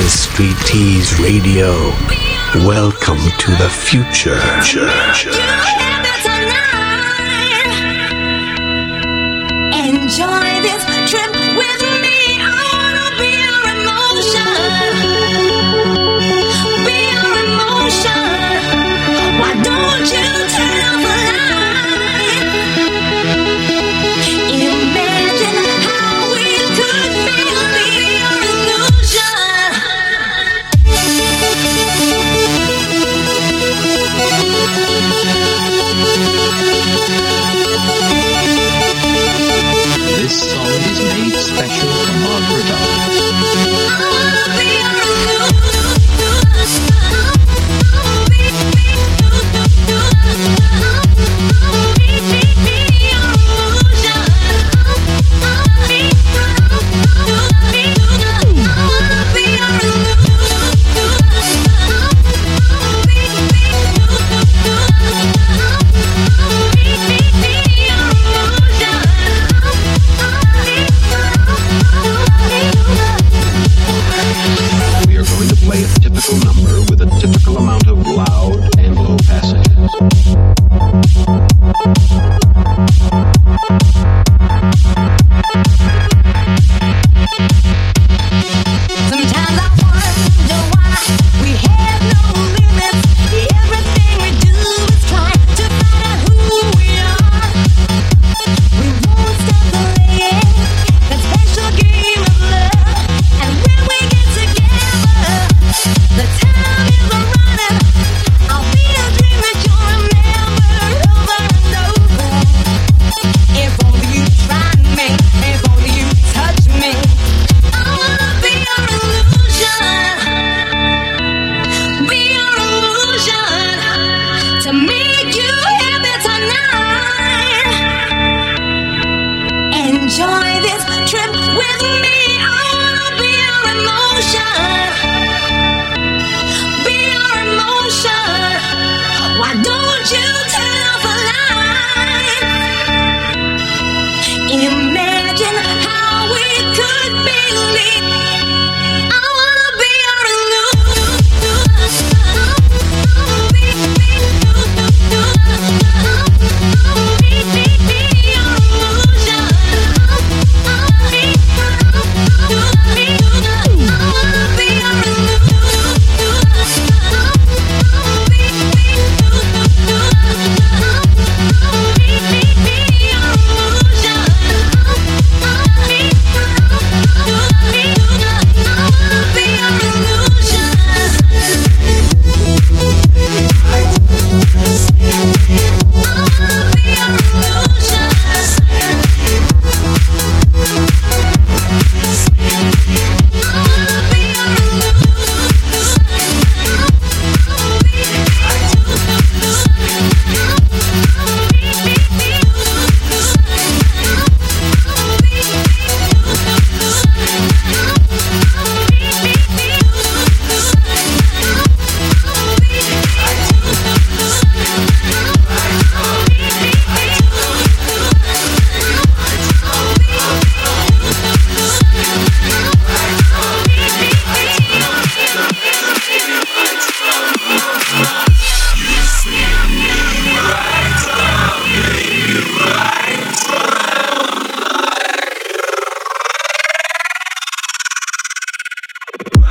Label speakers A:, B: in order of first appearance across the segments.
A: is Street Tease Radio. Welcome to the future.
B: Enjoy this.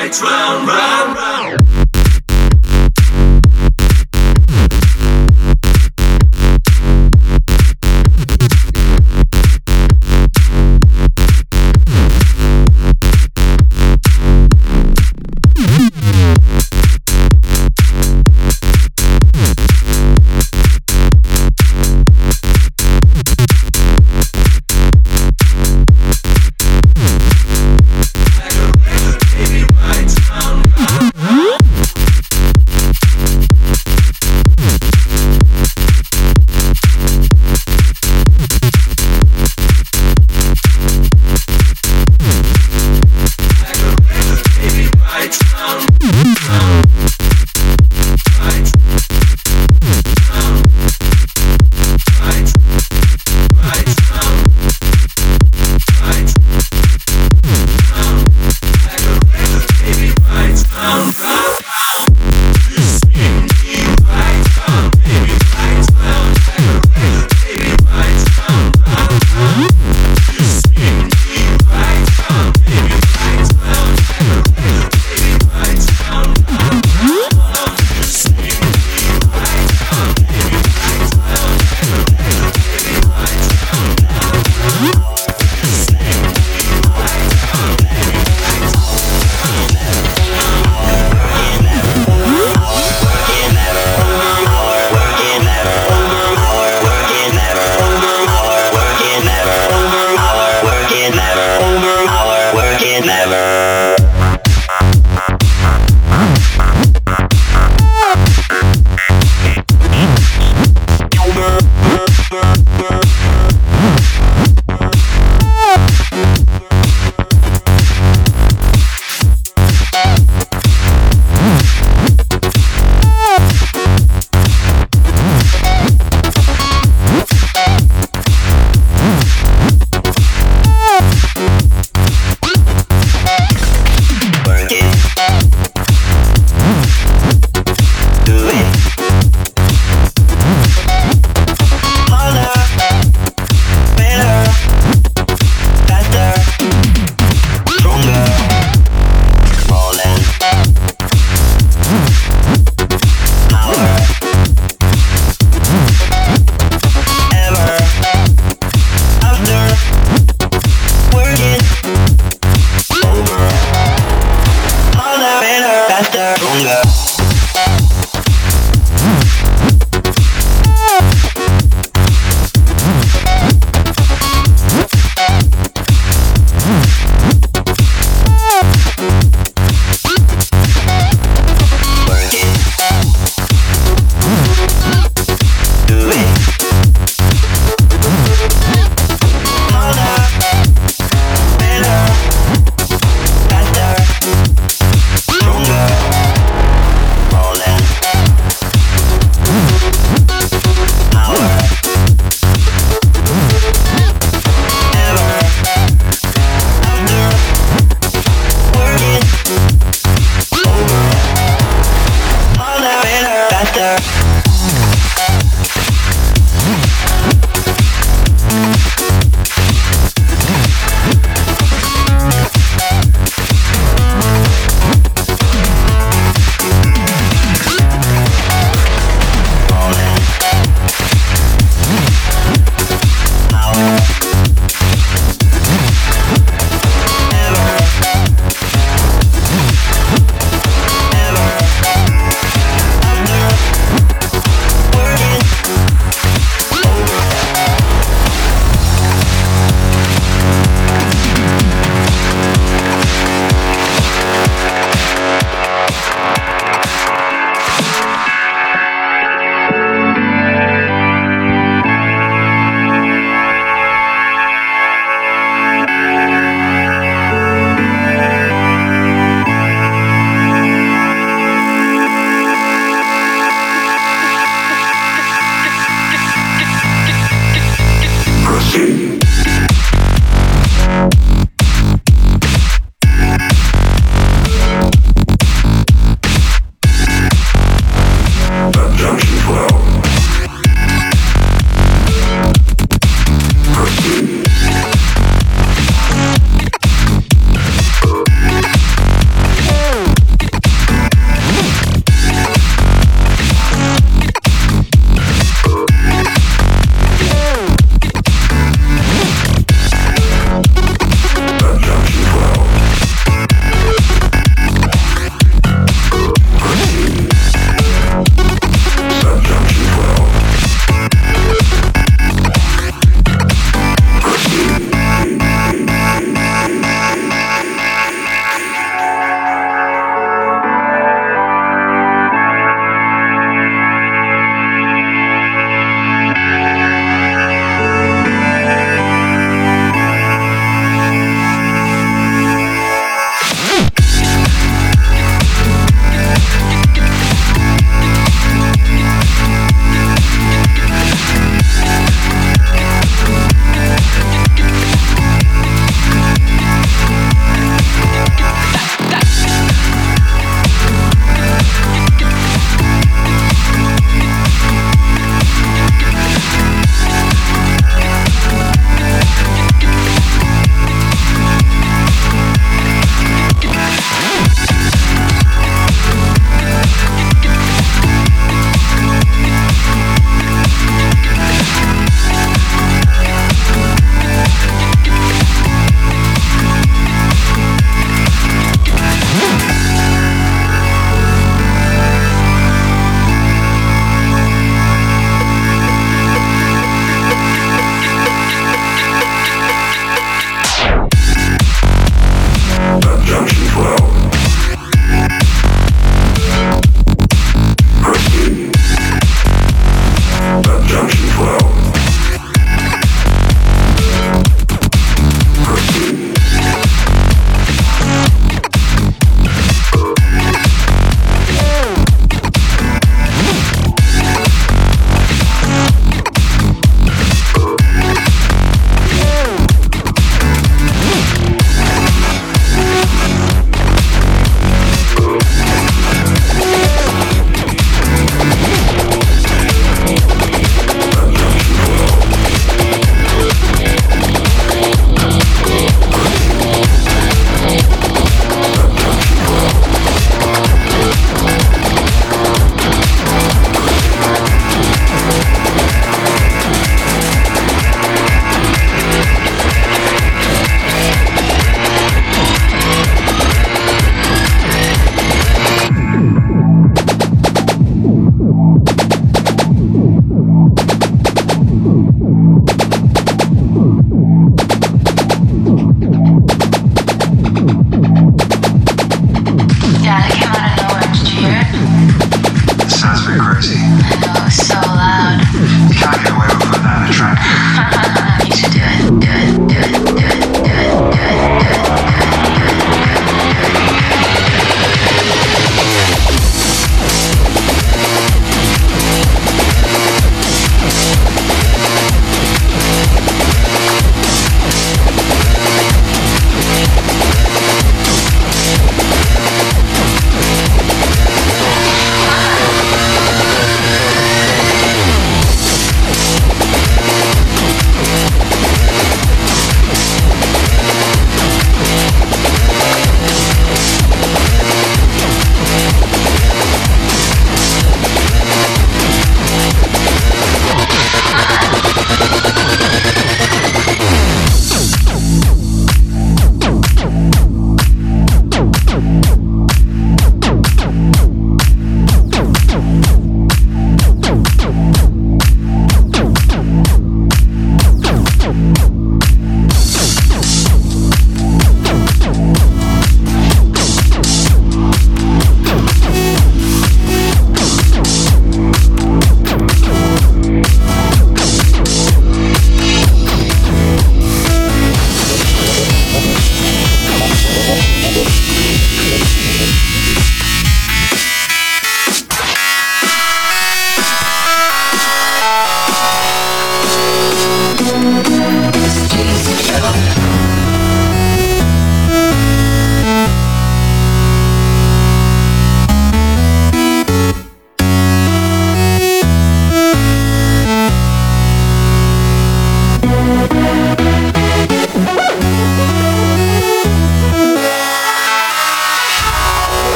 B: nights round, round, round.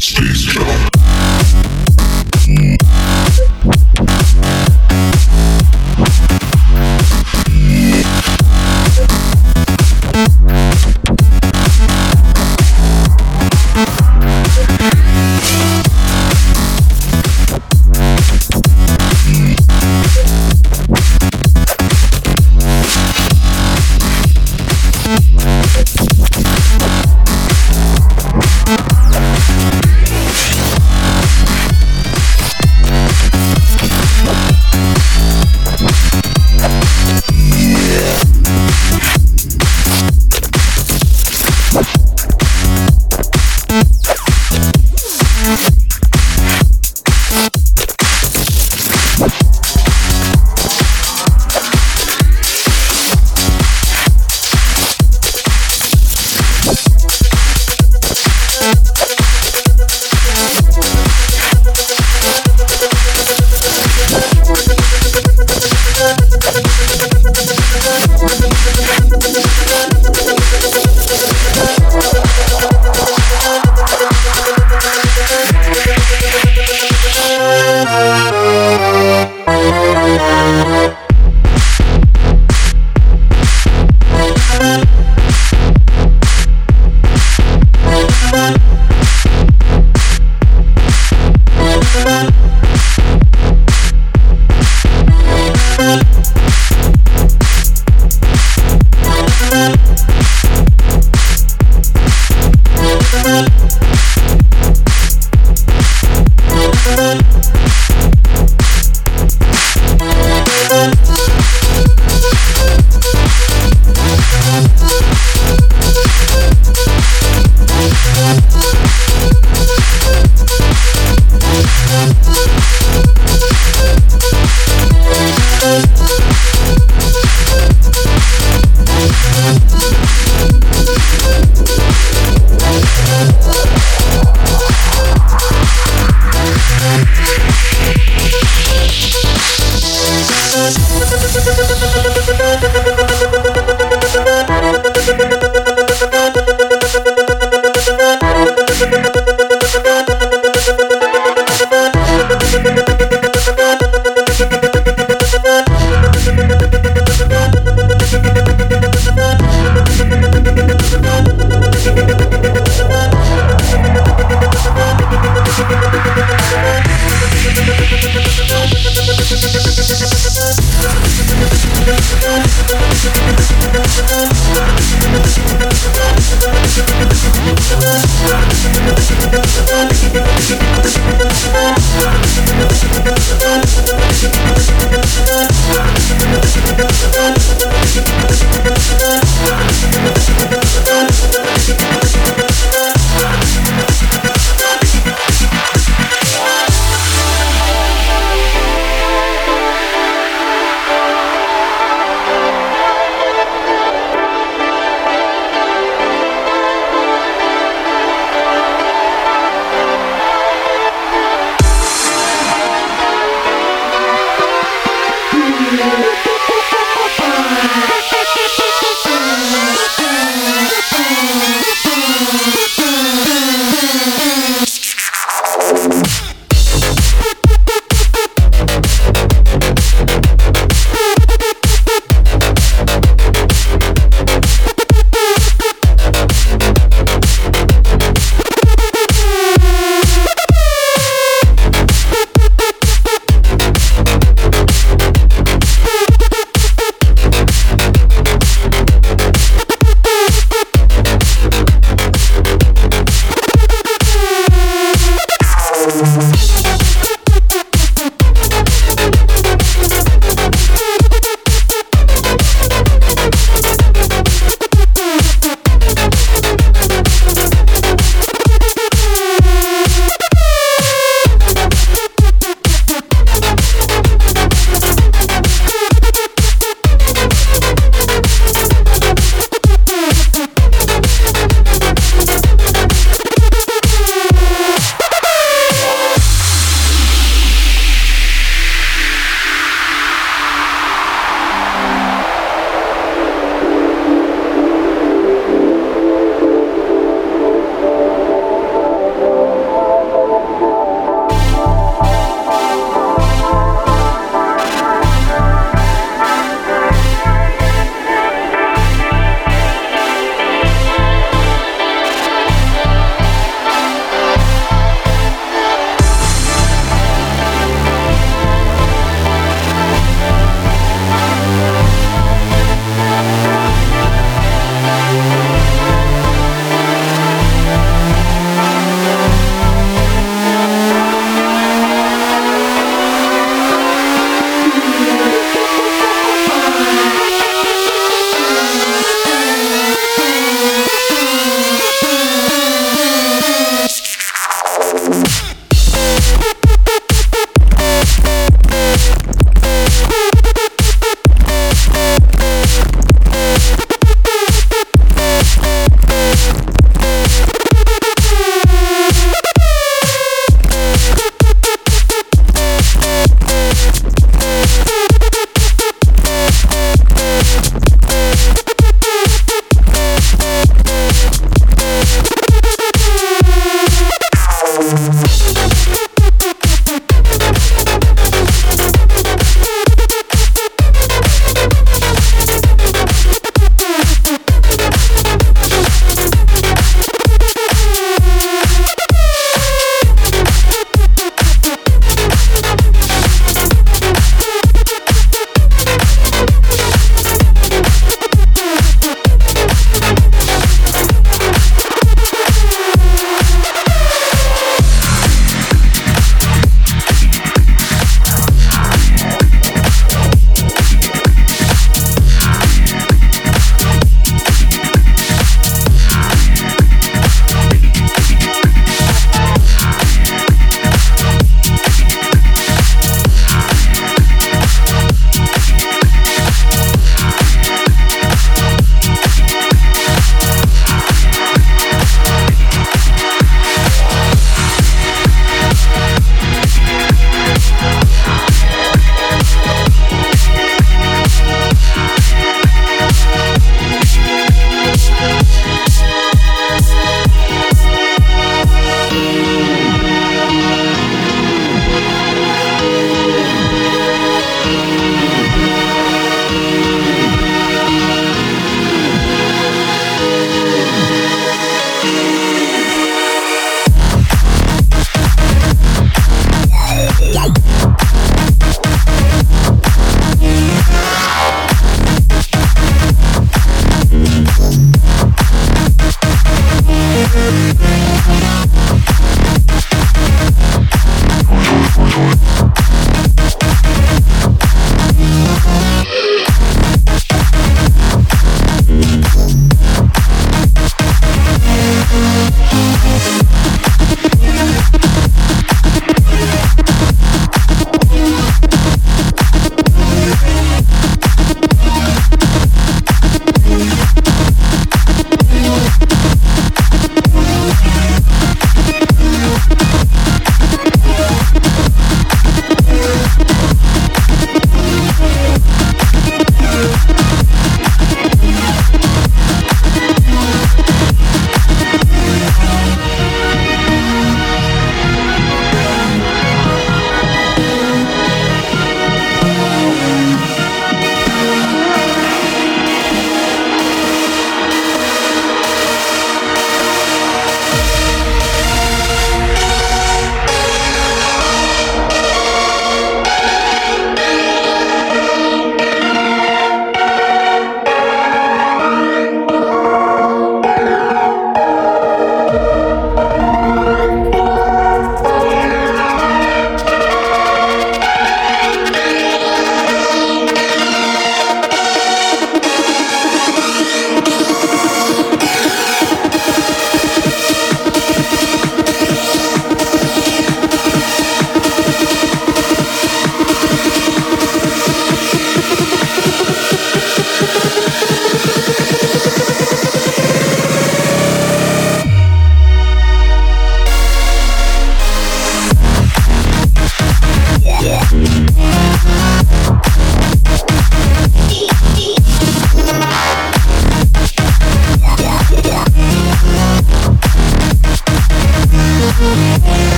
B: Space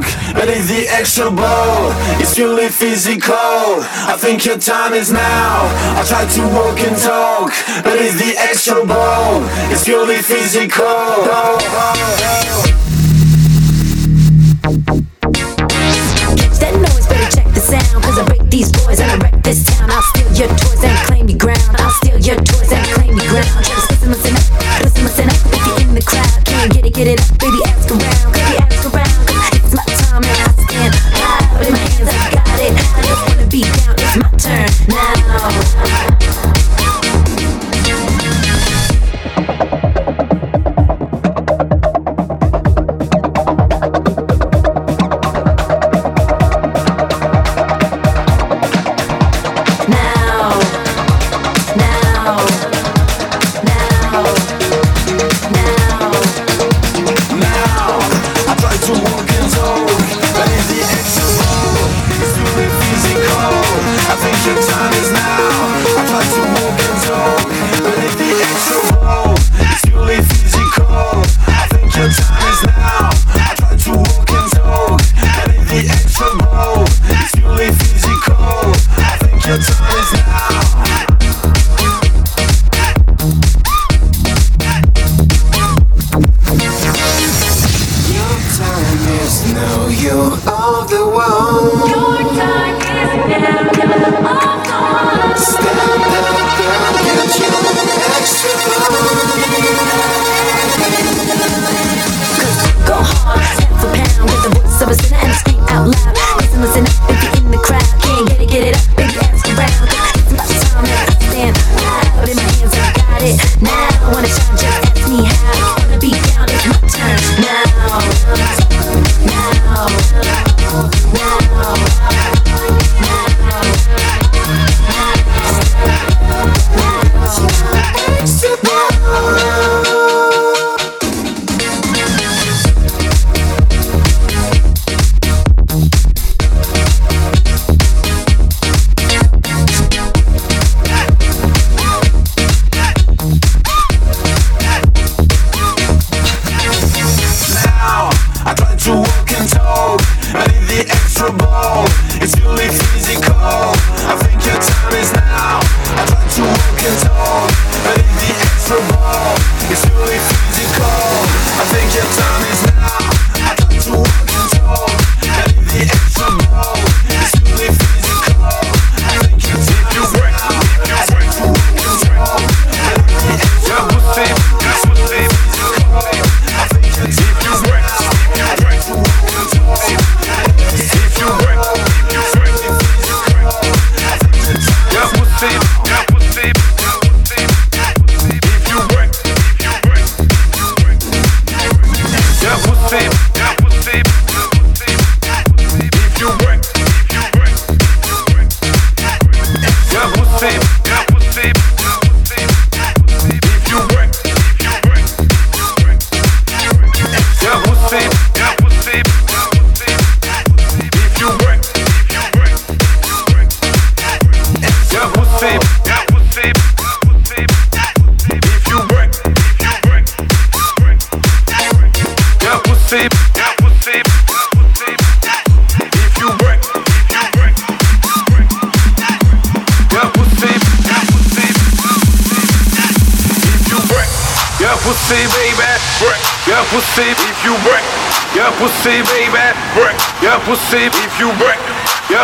A: Jump.
C: but it's the extra bold. It's purely physical. I think your time is now. I try to walk and talk, but it's the extra bold. It's purely physical.
D: Better check the sound. Cause I break these boys and I wreck this town. I'll steal your toys and claim your ground. I'll steal your toys and claim your ground. Just listen, listen up, listen, listen up. If you're in the crowd, can't get it, get it up. Baby,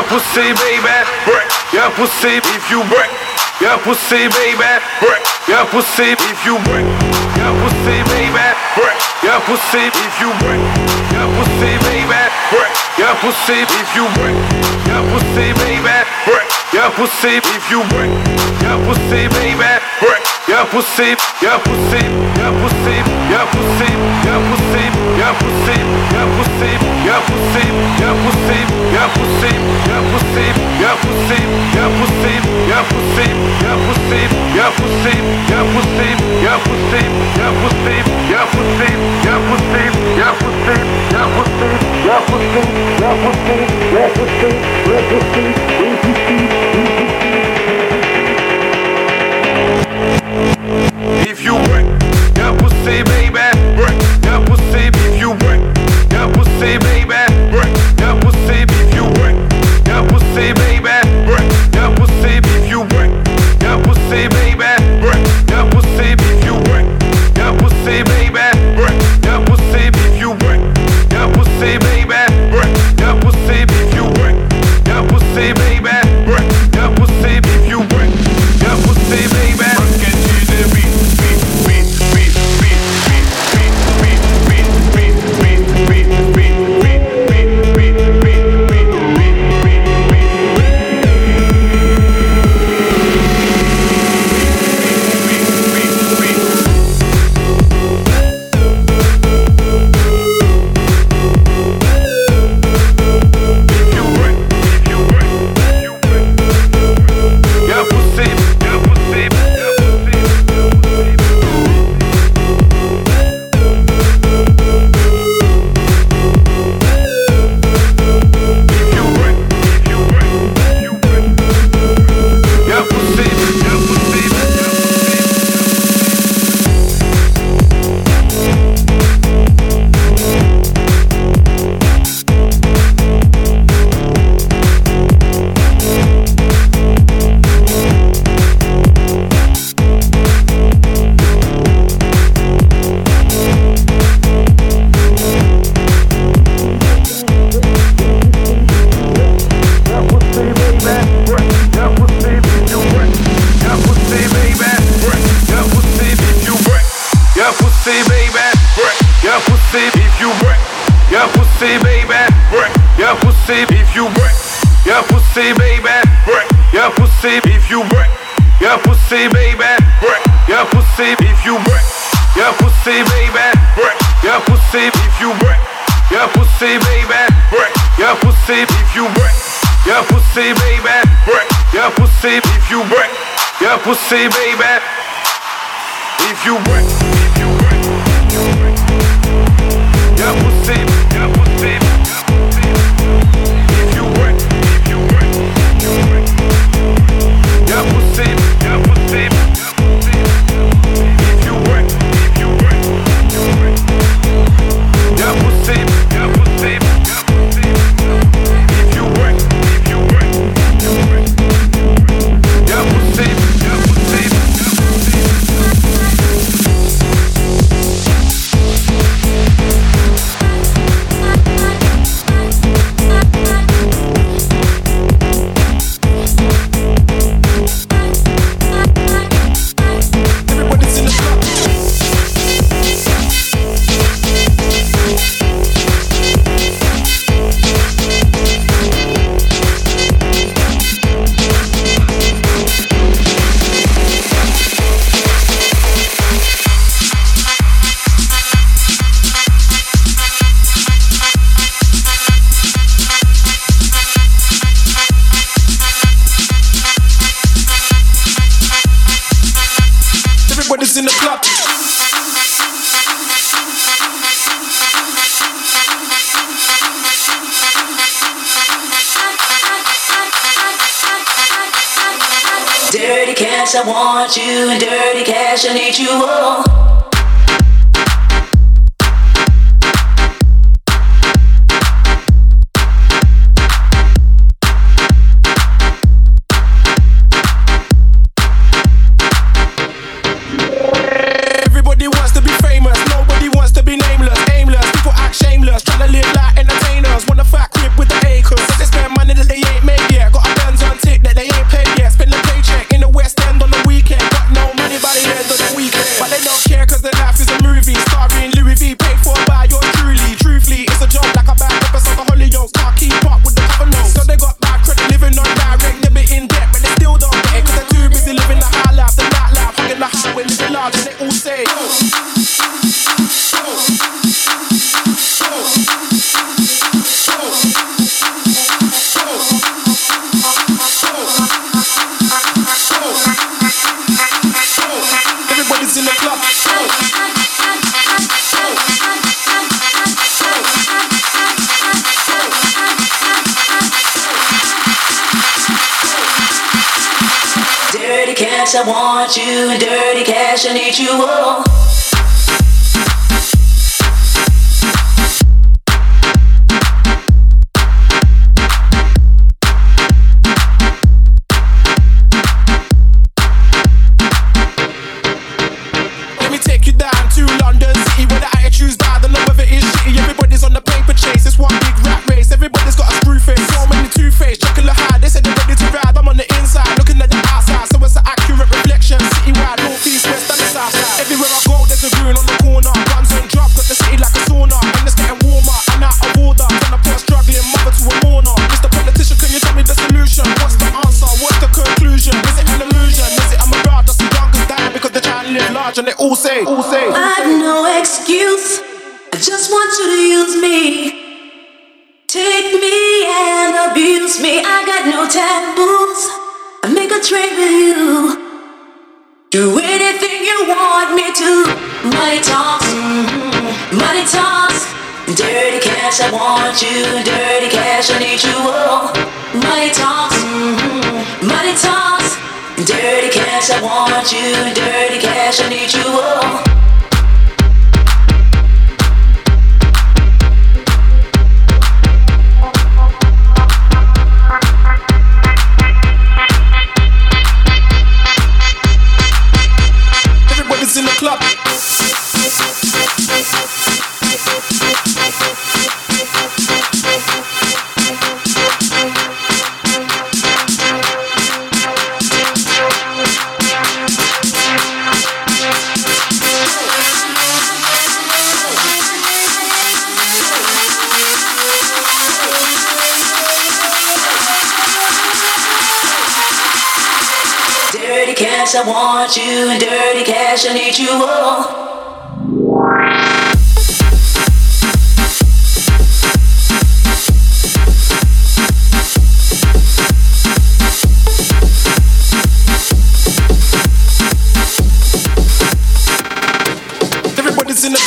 E: pussy, baby, break. Yeah, pussy, if you break. Yeah, pussy, baby, break. Yeah, pussy, if you break. Yeah, pussy, baby, break. Yeah, pussy, if you break. Yeah, pussy, baby, break. Yeah, pussy, if you break. Yeah, pussy, baby, break. Yeah, pussy, if you break. Yeah, pussy, baby, break. Yeah, pussy, yeah, pussy, yeah, pussy, yeah, pussy, yeah, pussy, yeah, pussy, yeah, pussy, yeah, pussy, yeah, pussy, yeah, pussy, yeah, pussy, yeah, pussy, yeah, pussy, yeah, pussy, yeah, pussy, yeah, pussy, yeah, pussy, yeah, pussy, yeah, pussy, yeah, pussy, yeah, pussy, yeah, pussy, yeah, pussy, yeah, pussy, yeah, pussy, yeah, pussy, yeah, pussy. If you break, yeah, pussy, baby, break, yeah, pussy, if you break, yeah, pussy, baby,
F: Phoebe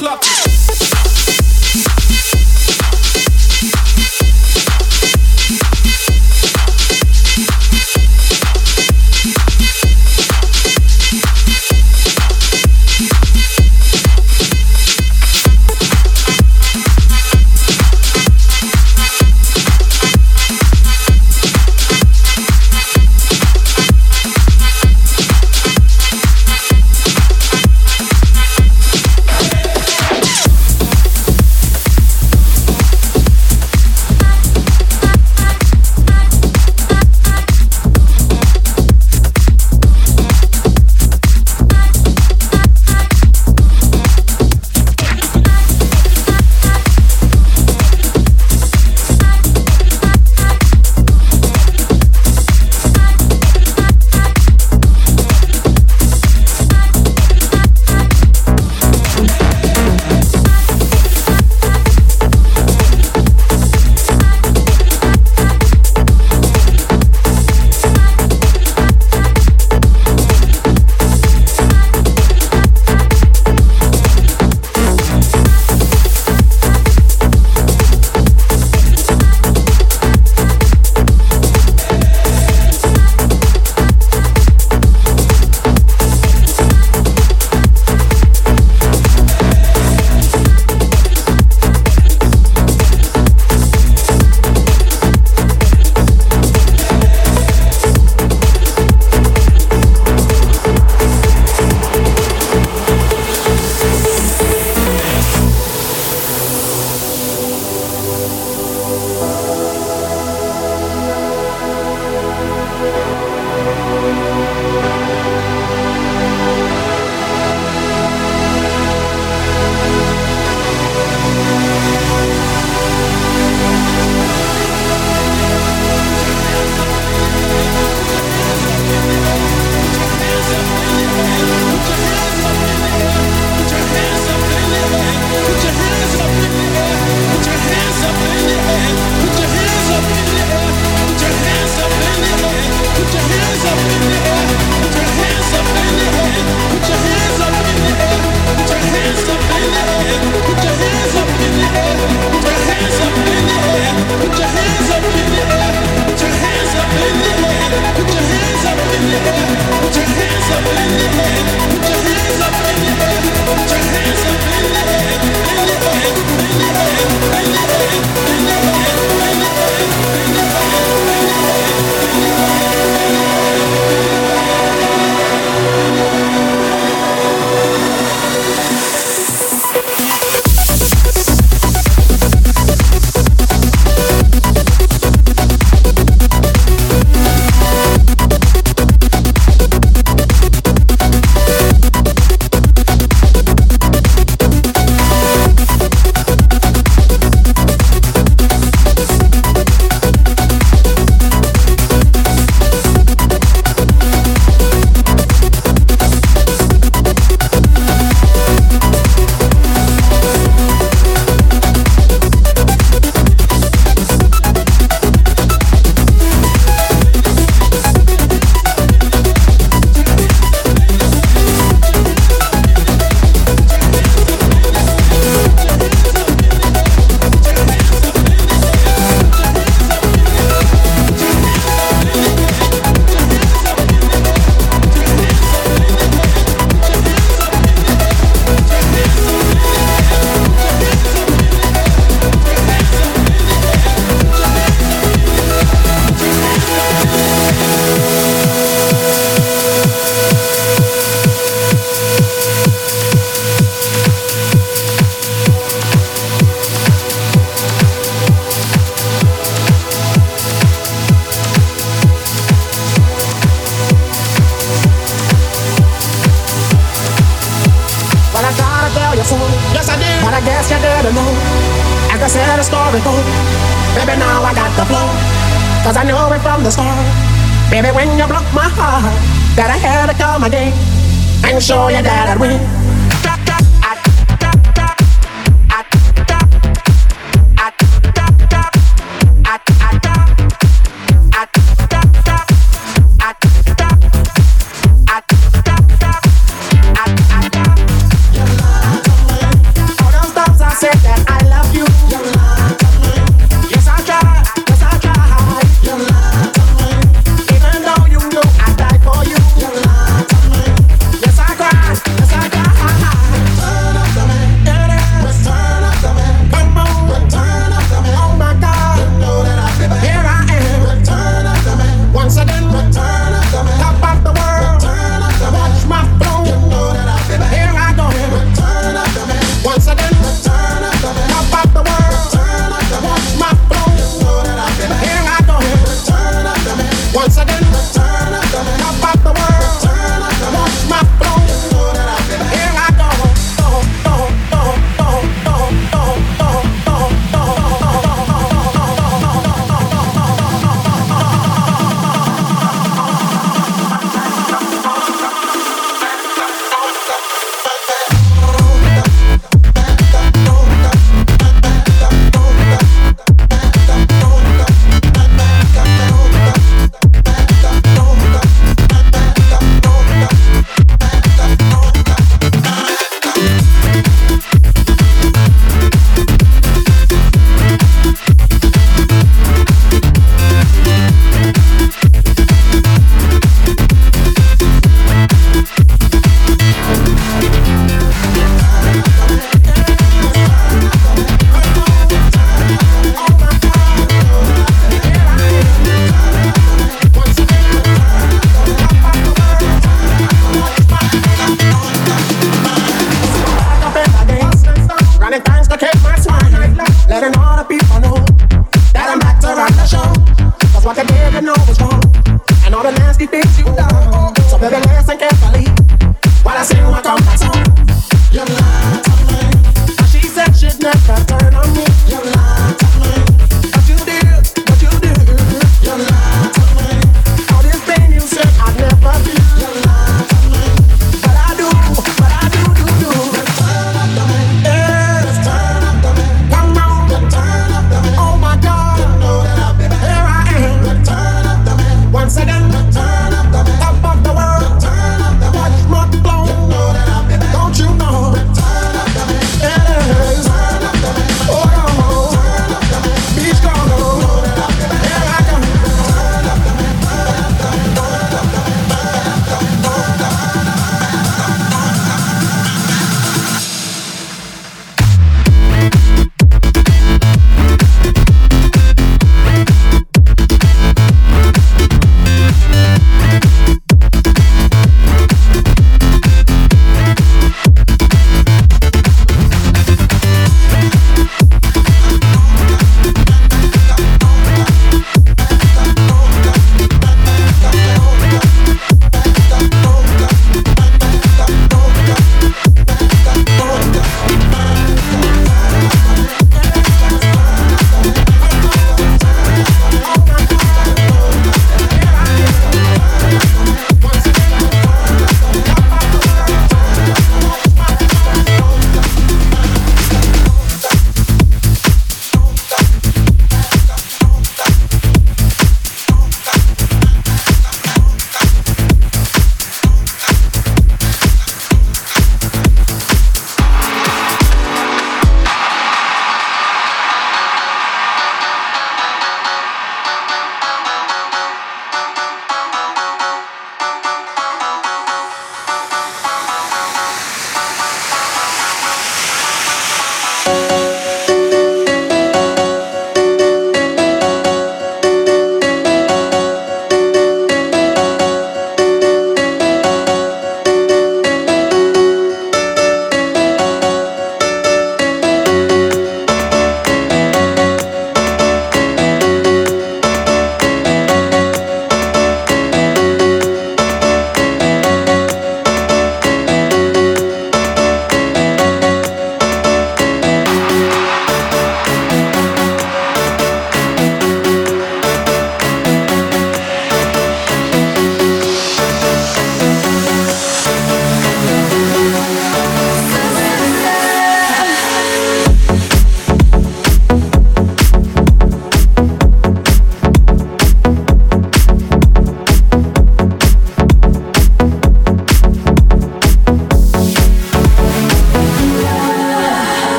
F: club.